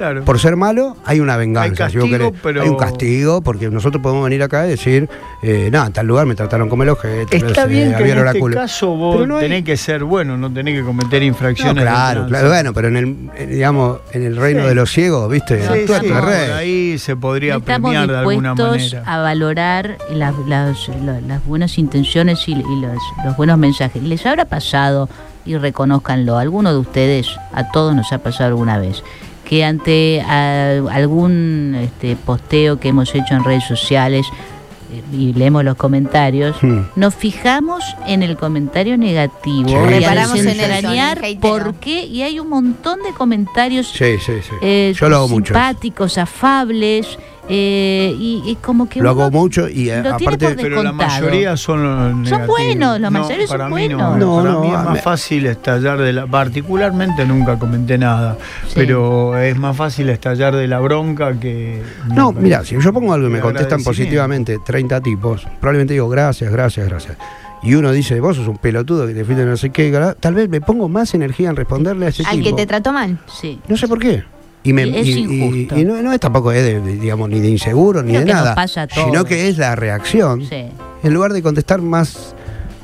Claro. Por ser malo hay una venganza. Hay si vos castigo, querés. pero- Hay un castigo, porque nosotros podemos venir acá y decir, eh, nada, en tal lugar me trataron como el ojete. no Está bien que en este culo". caso vos Pero no hay- tenés que ser bueno, no tenés que cometer No, infracciones. de claro, claro, bueno, pero en el, eh, digamos, en el reino Sí. de los ciegos, ¿viste? Sí, sí, ahí se podría Estamos premiar de alguna dispuestos manera. a valorar las, las- la- las buenas intenciones y, y los, los buenos mensajes. ¿Les habrá pasado, y reconozcanlo, a alguno de ustedes, a todos nos ha pasado alguna vez, que ante a- algún este, posteo que hemos hecho en redes sociales eh, y leemos los comentarios, Hmm. nos fijamos en el comentario negativo Sí, y desentrañar por qué, y hay un montón de comentarios Sí, sí, sí. eh, Yo lo hago mucho. simpáticos, afables, Eh, y, y como que Lo hago mucho y eh, lo aparte. por Pero la mayoría son negativos. buenos, la No, mayoría son para mí no, buenos. No, para no, mí es más fácil estallar de la... Particularmente nunca comenté nada, Sí. pero es más fácil estallar de la bronca que... No, mira, si yo pongo algo y me contestan positivamente 30 tipos, probablemente digo gracias, gracias, gracias. Y uno dice, vos sos un pelotudo que te fuiste no sé qué, tal vez me pongo más energía en responderle a ese Al que te trató mal. Sí. No sé por qué. Y, me, Y es y- injusto. y no, no es tampoco es de, de, digamos, ni de inseguro ni de nada, pasa sino que es la reacción. Sí. En lugar de contestar más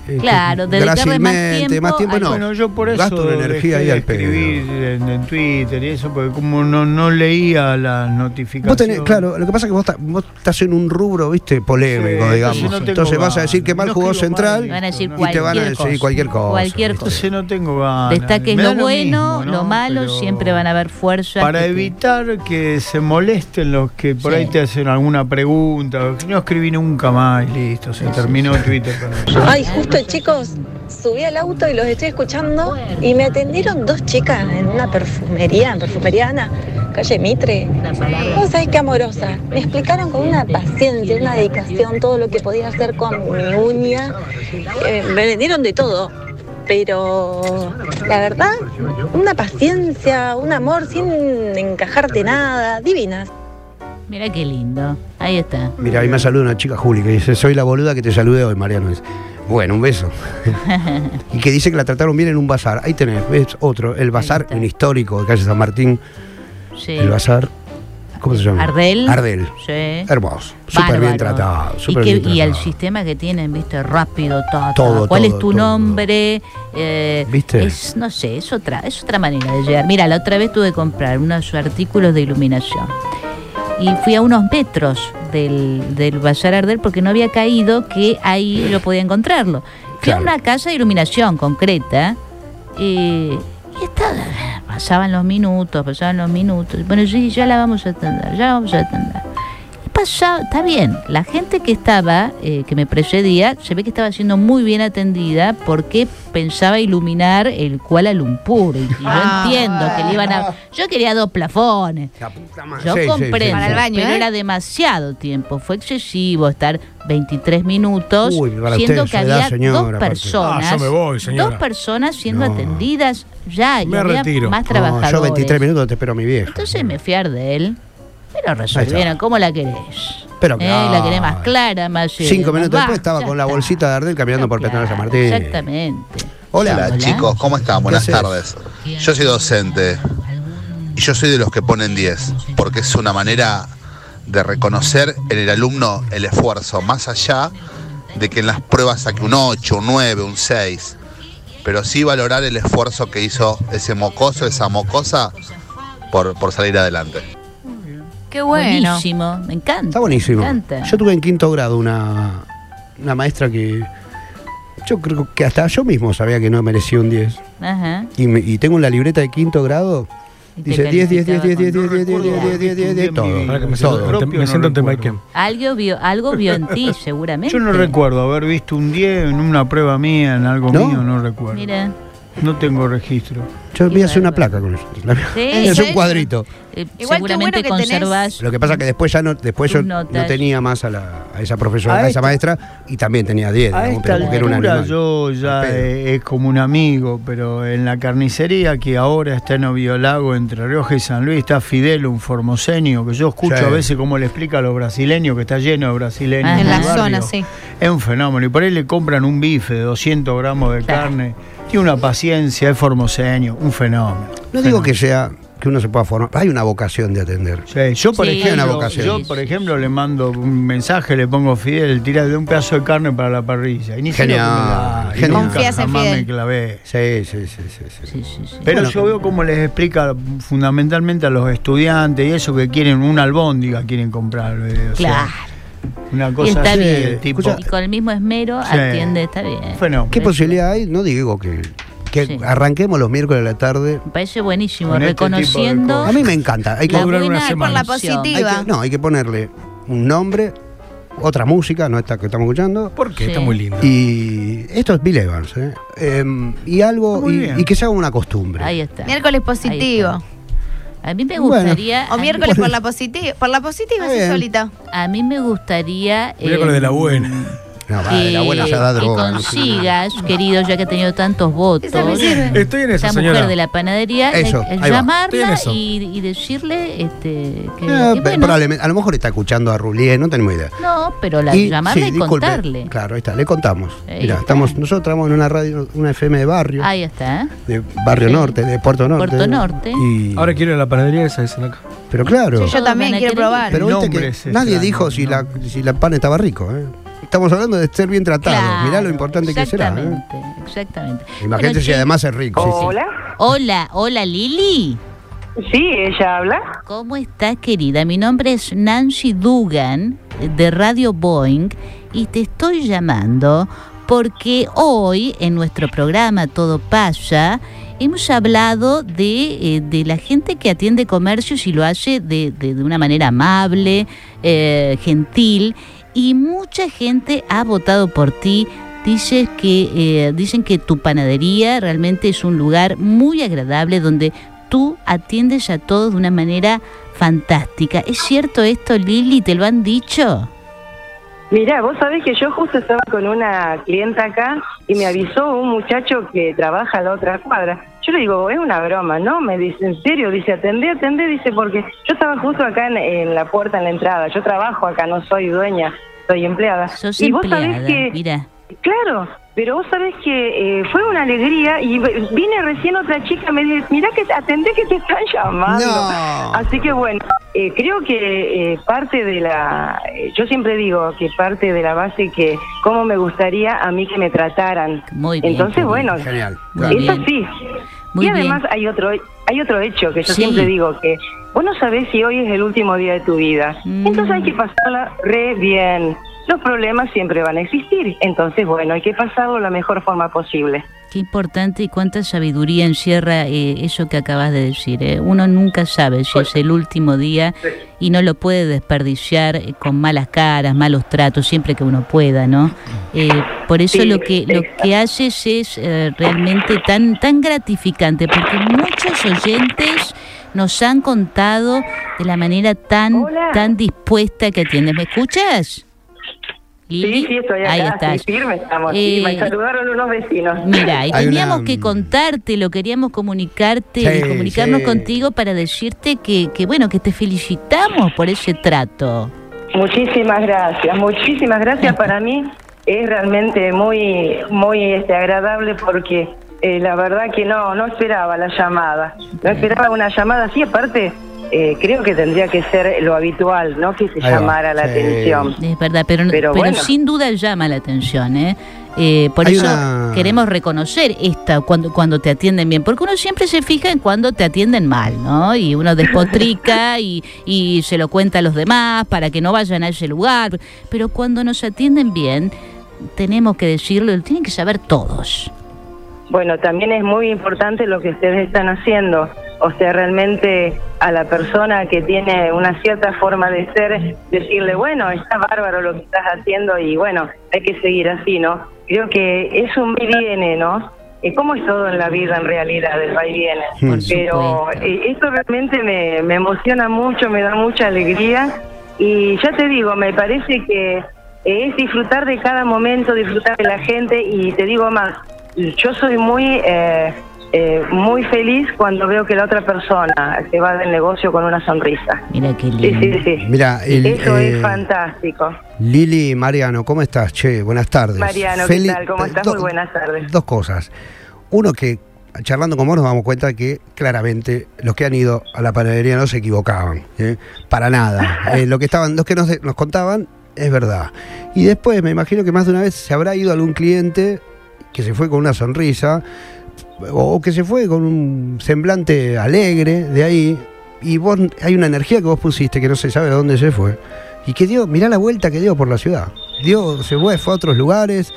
eh, Claro, dedicarle más tiempo más tiempo, no. Bueno, yo por eso Gasto una energía ahí al escribir en, en Twitter y eso, porque como no, no leía las notificaciones. Vos tenés, claro, lo que pasa es que vos, ta- vos estás en un rubro, viste, polémico, Sí, digamos. entonces no tengo Entonces vas a decir que mal jugó Central mal, Van a decir no. y te van a decir cosa. cualquier cosa. Cualquier cosa. Entonces no tengo ganas. Destaques lo bueno, mismo, lo malo, Pero siempre van a haber fuerzas. Para que evitar que se molesten los que por Sí. ahí te hacen alguna pregunta, no escribí nunca más y listo, se terminó Twitter con eso. Ay, justo chicos, subí al auto y los estoy escuchando y me atendieron dos chicas en una perfumería, en perfumería Ana, calle Mitre. Vos sabés qué amorosa. Me explicaron con una paciencia, una dedicación, todo lo que podía hacer con mi uña. Eh, me vendieron de todo. Pero la verdad, una paciencia, un amor sin encajarte nada, divinas. Mira qué lindo. Ahí está. Mira, ahí me saluda una chica Juli que dice, soy la boluda que te saludé hoy, Mariano. Bueno, un beso. y que dice que la trataron bien en un bazar. Ahí tenés, ves otro, el bazar, un histórico de calle San Martín. Sí. El bazar, ¿cómo se llama? Ardel. Ardel. Sí. Hermoso. Súper bien tratado. Y, súper que- bien y el tratado. sistema que tienen, viste, rápido, todo. Todo, ¿Cuál todo, es tu todo. nombre? Eh, ¿Viste? Es, no sé, es otra, es otra manera de llegar. Mira, la otra vez tuve que comprar unos artículos de iluminación. Y fui a unos metros del, del Bazar Ardel porque no había caído que ahí yo podía encontrarlo. Fui a una casa de iluminación concreta eh, y estaba, pasaban los minutos, pasaban los minutos. Bueno, sí, ya la vamos a atender, ya vamos a atender. Pasaba, está bien, la gente que estaba, eh, que me precedía, se ve que estaba siendo muy bien atendida porque pensaba iluminar el Kuala Lumpur. Y, y yo Ah. entiendo que le iban a... Yo quería dos plafones. Yo Sí, sí, comprendo, sí, Para el baño, pero ¿eh? era demasiado tiempo, fue excesivo estar 23 minutos, Uy, siendo usted, que edad, había señora, dos personas, Ah, yo me voy, señora. dos personas siendo No. atendidas ya, y Me había retiro. más No, trabajadores. yo 23 minutos te espero a mi vieja. Entonces me fui a Ardel, pero resolvieron. ¿cómo la querés? Pero Eh, claro. La querés más clara, más llena, Cinco más minutos baja, después estaba ya con la bolsita de Ardel caminando por Peatonal San Martín. Exactamente. Hola. Hola, chicos, ¿cómo están? Buenas tardes. Yo soy docente y yo soy de los que ponen 10, porque es una manera de reconocer en el alumno el esfuerzo, más allá de que en las pruebas saque un 8, un 9, un 6, pero sí valorar el esfuerzo que hizo ese mocoso, esa mocosa, por, por salir adelante. Qué bueno. Buenísimo, me encanta. Está buenísimo. Me encanta. Yo tuve en quinto grado una, una maestra que yo creo que hasta yo mismo sabía que no merecía un 10. Ajá. Y, me- y tengo en la libreta de quinto grado, dice 10, 10, 10, 10, 10, 10, 10, 10, 10, 10, 10, 10, 10, todo. Me siento. Algo vio, algo vio en ti, seguramente. Yo no recuerdo haber visto un 10 en una prueba mía, en algo mío, no recuerdo. Mira. No tengo registro. Yo voy a hacer una placa con Sí, es un cuadrito. Eh, Igual seguramente bueno tenés- conservas. Lo que pasa es que después ya no, después yo no tenía más a, la, a esa profesora, A a, esa maestra, y también tenía 10, A digamos, esta pero porque era un altura animal. yo ya eh, es como un amigo, pero en la carnicería que ahora está en Oviolago, entre Rioja y San Luis, está Fidel, un formoseño, que yo escucho Sí. a veces cómo le explica a los brasileños, que está lleno de brasileños. Ah, En la barrio. zona, sí. Es un fenómeno. Y por ahí le compran un bife de 200 gramos de Claro. carne. Tiene una paciencia, es formoseño, un fenómeno. No digo que sea que uno se pueda formar, hay una vocación de atender. Sí, yo por Sí, ejemplo, una vocación. yo por ejemplo le mando un mensaje, le pongo Fidel, tira de un pedazo de carne para la parrilla. Y ni Genial, me da, y genial. nunca Confías en jamás Fidel. me clavé. Sí, sí, sí, sí. sí. Sí, sí, sí. Pero Bueno. yo veo cómo les explica fundamentalmente a los estudiantes y eso que quieren una albóndiga, quieren comprar. eh, o sea, Una Y cosa está así, bien. tipo. Y con el mismo esmero Sí. atiende, está bien. Fenómeno. ¿Qué posibilidad hay? No digo que, que Sí. arranquemos los miércoles a la tarde. Me parece buenísimo, Con este de reconociendo. A mí me encanta. Hay que, la durar una semana. La hay que- no, hay que ponerle un nombre, otra música, no esta que estamos escuchando. ¿Por qué? Sí. Está muy lindo. Y esto es Bill Evans, ¿eh? Em, y algo, y, y que se haga una costumbre. Ahí está. Miércoles positivo. A mí me Bueno. gustaría. O miércoles por la positiva. Por la positiva, así solita. A mí me gustaría. Miércoles de la eh, buena. No, va, que, de la buena ya da que droga. ¿no? consigas, querido, ya que ha tenido tantos votos. Estoy en eso, esta señora. mujer de la panadería, Eso, eh, ahí va. Estoy en llamarla eso. y, y decirle este, que, Ah, que pe- bueno, probablemente- a lo mejor está escuchando a Rulier, no tenemos idea. no, pero la, Y, llamarla sí, y disculpe, contarle. Claro, ahí está, le contamos. Ahí Mira, está. estamos, nosotros estamos en una radio, una FM de barrio, Ahí está. ¿eh? de Barrio Sí. Norte, de Puerto Norte. Puerto Norte. Y, Ahora quiero ir a la panadería esa, dicen acá. pero claro, Sí, yo también quiero probar. pero viste que nadie dijo si, ¿no? la, si la pan estaba rico. ¿eh? Estamos hablando de ser bien tratado. Claro, Mirá lo importante que será. ¿eh? Exactamente, exactamente. Imagínate Bueno, si che, además es rico. Hola. Hola, hola Lili. Sí, ella habla. ¿Cómo estás, querida? Mi nombre es Nancy Dugan de Radio Boeing y te estoy llamando porque hoy en nuestro programa Todo pasa hemos hablado de, eh, de la gente que atiende comercios y lo hace de, de- de una manera amable, eh, gentil y mucha gente ha votado por ti. Dices que, eh, dicen que tu panadería realmente es un lugar muy agradable donde tú atiendes a todos de una manera fantástica. ¿Es cierto esto, Lili? ¿Te lo han dicho? Mira, vos sabés que yo justo estaba con una clienta acá y me avisó un muchacho que trabaja a la otra cuadra. Yo le digo, es una broma, ¿no? Me dice, ¿en serio? Dice, atendé, atendé, dice, porque yo estaba justo acá en, en la puerta, en la entrada. Yo trabajo acá, no soy dueña, soy empleada. Sos y vos empleada, sabés que... mira. Claro, pero vos sabés que eh, fue una alegría y vine recién otra chica, me dice, mirá que atendé que te están llamando. No. Así que bueno, eh, creo que eh, parte de la, eh, yo siempre digo que parte de la base que cómo me gustaría a mí que me trataran. Muy bien. Entonces, bueno, Genial. Muy es bien. así. Muy y además bien. hay otro hay otro hecho que yo Sí. siempre digo que vos no sabés si hoy es el último día de tu vida. Mm. Entonces hay que pasarla re bien. Los problemas siempre van a existir. Entonces, bueno, hay que pasarlo de la mejor forma posible. Qué importante y cuánta sabiduría encierra eh, eso que acabas de decir. ¿eh? Uno nunca sabe si es el último día y no lo puede desperdiciar eh, con malas caras, malos tratos, siempre que uno pueda, ¿no? Eh, por eso Sí, lo que lo que haces es eh, realmente tan tan gratificante, porque muchos oyentes nos han contado de la manera tan Hola. tan dispuesta que atiendes. ¿Me escuchas? Lili? Sí, sí, estoy acá. Ahí sí, estás. firme estamos. sí, Eh, me saludaron unos vecinos. Mira, y teníamos una- que contártelo, queríamos comunicarte, Sí, comunicarnos sí. contigo para decirte que, que, bueno, que te felicitamos por ese trato. Muchísimas gracias, muchísimas gracias. Para mí es realmente muy, muy este, agradable porque eh, la verdad que no, no esperaba la llamada. No esperaba una llamada así, aparte eh, creo que tendría que ser lo habitual, ¿no? Que se Ahí va, llamara la sí. atención. Es verdad, pero, Pero pero, bueno. sin duda llama la atención, ¿eh? Eh, por Hay eso una- queremos reconocer esta cuando cuando te atienden bien, porque uno siempre se fija en cuando te atienden mal, ¿no? Y uno despotrica y, y se lo cuenta a los demás para que no vayan a ese lugar, pero cuando nos atienden bien, tenemos que decirlo, lo tienen que saber todos. Bueno, también es muy importante lo que ustedes están haciendo. O sea, realmente a la persona que tiene una cierta forma de ser, decirle, bueno, está bárbaro lo que estás haciendo y bueno, hay que seguir así, ¿no? Creo que es un viene, ¿no? Eh, ¿Cómo es todo en la vida en realidad, el va y viene? Por Pero supuesto. eh, esto realmente me, me emociona mucho, me da mucha alegría y ya te digo, me parece que es disfrutar de cada momento, disfrutar de la gente y te digo más, yo soy muy eh, eh, muy feliz cuando veo que la otra persona se va del negocio con una sonrisa. Mira qué Sí, lindo. sí, sí. Mira, el, Eso eh, es fantástico. Lili Mariano, ¿cómo estás? Che, buenas tardes. Mariano, Feli- ¿qué tal? ¿Cómo estás? do- Muy buenas tardes. Dos cosas. Uno que, charlando con vos, nos damos cuenta que claramente los que han ido a la panadería no se equivocaban. ¿eh? Para nada. Eh, lo que estaban, los que nos, nos contaban es verdad. Y después, me imagino que más de una vez se habrá ido algún cliente que se fue con una sonrisa o que se fue con un semblante alegre de ahí y vos hay una energía que vos pusiste que no se sabe dónde se fue y que dio, mirá la vuelta que dio por la ciudad. Dio, se fue, fue a otros lugares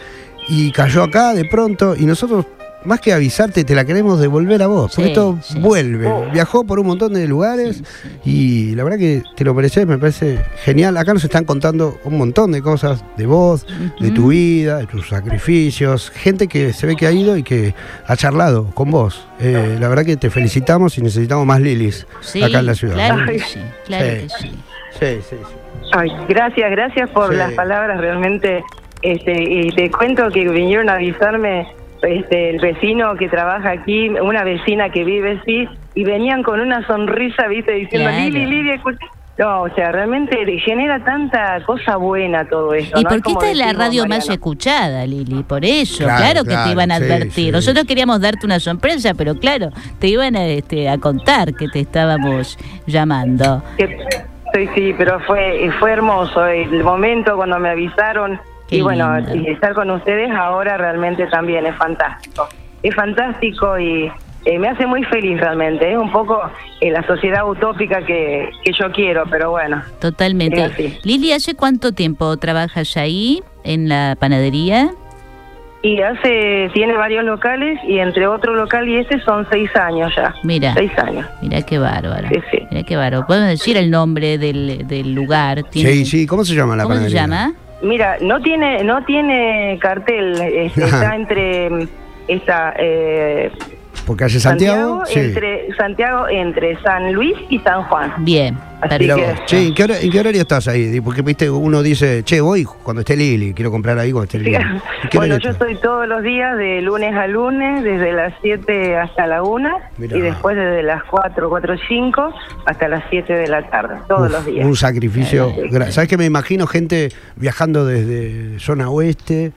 y cayó acá de pronto y nosotros más que avisarte, te la queremos devolver a vos. Porque Sí, esto sí. vuelve. Oh. Viajó por un montón de lugares y la verdad que te lo mereces, me parece genial. Acá nos están contando un montón de cosas de vos, de tu vida, de tus sacrificios. Gente que se ve que ha ido y que ha charlado con vos. Eh, la verdad que te felicitamos y necesitamos más Lilis Sí, acá en la ciudad. claro ¿no? que sí, claro Sí. que sí. Sí, sí, sí. Ay, gracias, gracias por Sí. las palabras realmente. Este, y te cuento que vinieron a avisarme este, el vecino que trabaja aquí, una vecina que vive sí, y venían con una sonrisa, viste, diciendo, Claro. Lili, Lili, escucha". No, o sea, realmente genera tanta cosa buena todo esto. Y ¿no? porque Es como esta es la radio más escuchada, Lili, por eso, Claro, claro, que claro, te iban a advertir. sí. Nosotros queríamos darte una sorpresa, pero claro, te iban a, este, a contar que te estábamos llamando. Sí, sí, pero fue fue hermoso el momento cuando me avisaron Qué y bueno, y estar con ustedes ahora realmente también es fantástico. Es fantástico y eh, me hace muy feliz realmente. Es un poco eh, la sociedad utópica que, que yo quiero, pero bueno. Totalmente. Lili, ¿hace cuánto tiempo trabajas ahí en la panadería? Y hace tiene varios locales y entre otro local y este son seis años ya. Mira. Seis años. Mira qué bárbaro. Sí, sí. Mira qué bárbaro. ¿Podemos decir el nombre del, del lugar? ¿Tiene- Sí, sí, ¿cómo se llama la ¿Cómo se panadería? llama? Mira, no tiene no tiene cartel, este, está entre mm, esta eh, Por calle Santiago. sí. entre Santiago entre San Luis y San Juan. Bien. Así que. Che, ¿en qué, hora- en qué horario estás ahí? Porque viste, uno dice, che, voy cuando esté Lili, quiero comprar ahí cuando esté Lili. ¿En qué bueno, yo estás? estoy todos los días de lunes a lunes, desde las 7 hasta la 1 Mirá. y después desde las 4, 4 5 hasta las 7 de la tarde, todos Uf, los días. Un sacrificio. Gra- ¿Sabes que me imagino gente viajando desde zona oeste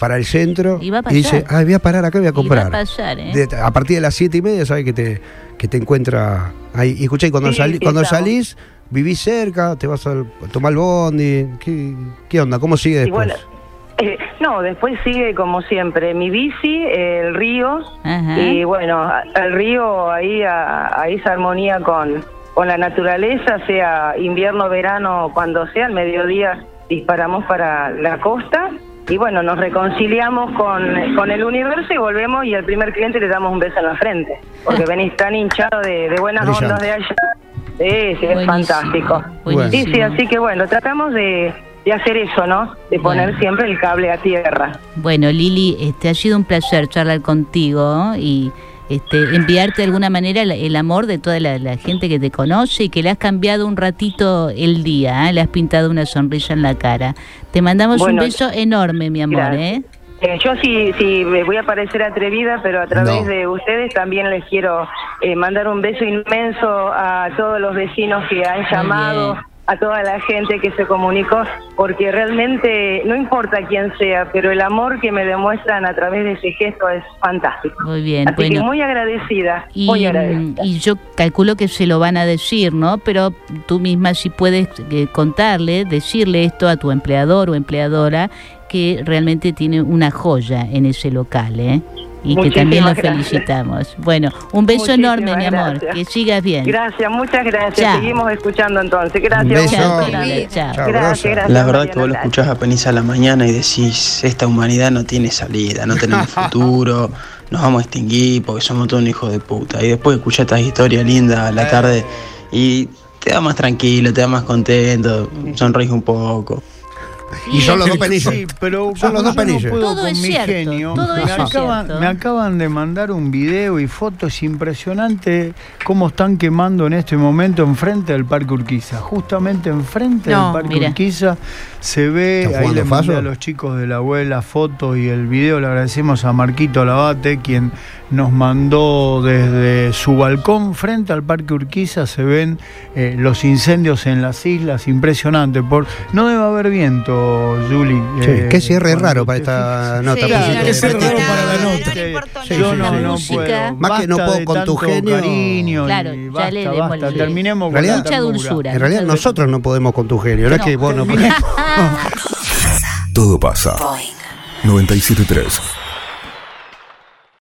para el centro Y va a dice, ah, voy a parar acá, voy a Y va comprar. a pasar, ¿eh? De- a partir de las siete y media, sabes que te, que te encuentra ahí. Y escuché, cuando, Sí, sali- cuando estamos. salís, vivís cerca, te vas a tomar el bondi. ¿Qué, qué onda? ¿Cómo sigue después? bueno, eh, no, después sigue como siempre, mi bici, el río, Ajá. y bueno, al río ahí a, a esa armonía con, con la naturaleza, sea invierno, verano, cuando sea, al mediodía disparamos para la costa. Y bueno, nos reconciliamos con, con el universo y volvemos y al primer cliente le damos un beso en la frente, porque venís tan hinchado de, de buenas Brillante. ondas de allá. Sí, sí, es fantástico. buenísimo. Sí, sí, así que bueno, tratamos de, de hacer eso, ¿no? De poner Bueno. siempre el cable a tierra. Bueno, Lili, este ha sido un placer charlar contigo y este, enviarte de alguna manera el, el amor de toda la, la gente que te conoce y que le has cambiado un ratito el día, ¿eh? le has pintado una sonrisa en la cara. Te mandamos Bueno, un beso enorme, mi amor. ¿eh? Eh, yo sí, sí, me voy a parecer atrevida, pero a través No. de ustedes también les quiero eh, mandar un beso inmenso a todos los vecinos que han llamado, bien. A toda la gente que se comunicó, porque realmente no importa quién sea, pero el amor que me demuestran a través de ese gesto es fantástico. Muy bien, Así que bueno. muy agradecida, Y, muy agradecida. y yo calculo que se lo van a decir, ¿no? Pero tú misma si puedes eh, contarle, decirle esto a tu empleador o empleadora que realmente tiene una joya en ese local, ¿eh? Y que también lo Muchísimas gracias. felicitamos. Bueno, un beso Muchísimas enorme, mi amor. gracias. Que sigas bien. Gracias, muchas gracias. Chao. Seguimos escuchando entonces. Gracias. Un beso. Chao, Gracias. La verdad que vos lo escuchás apenas a la mañana y decís, esta humanidad no tiene salida, no tenemos futuro, nos vamos a extinguir porque somos todos unos hijos de puta. Y después escuchás estas historias lindas a la tarde y te da más tranquilo, te da más contento, sonreís un poco. Y son los dos penillos. Sí, pero Son los dos no penillos. puedo Todo con es mi cierto, genio, todo me, eso acaban, cierto. me acaban de mandar un video y fotos impresionantes cómo están quemando en este momento enfrente del Parque Urquiza. Justamente enfrente No, del Parque mira. Urquiza se ve, ¿Están ahí le mandé a los chicos de la abuela fotos y el video, le agradecemos a Marquito Lavate, quien nos mandó desde su balcón frente al Parque Urquiza, se ven eh, los incendios en las islas, impresionante. Por, no debe haber viento, Juli. Sí, eh, qué cierre raro para esta nota. Sí, Claro, pusiste. qué cierre raro para la No, nota. Sí, Yo sí, no, no puedo. Más que no puedo con tu genio. cariño Claro, y ya basta, le basta. Terminemos con realidad- la Mucha dulzura. En realidad nosotros no podemos con tu genio, no, es No, que vos no termina- Todo pasa. 973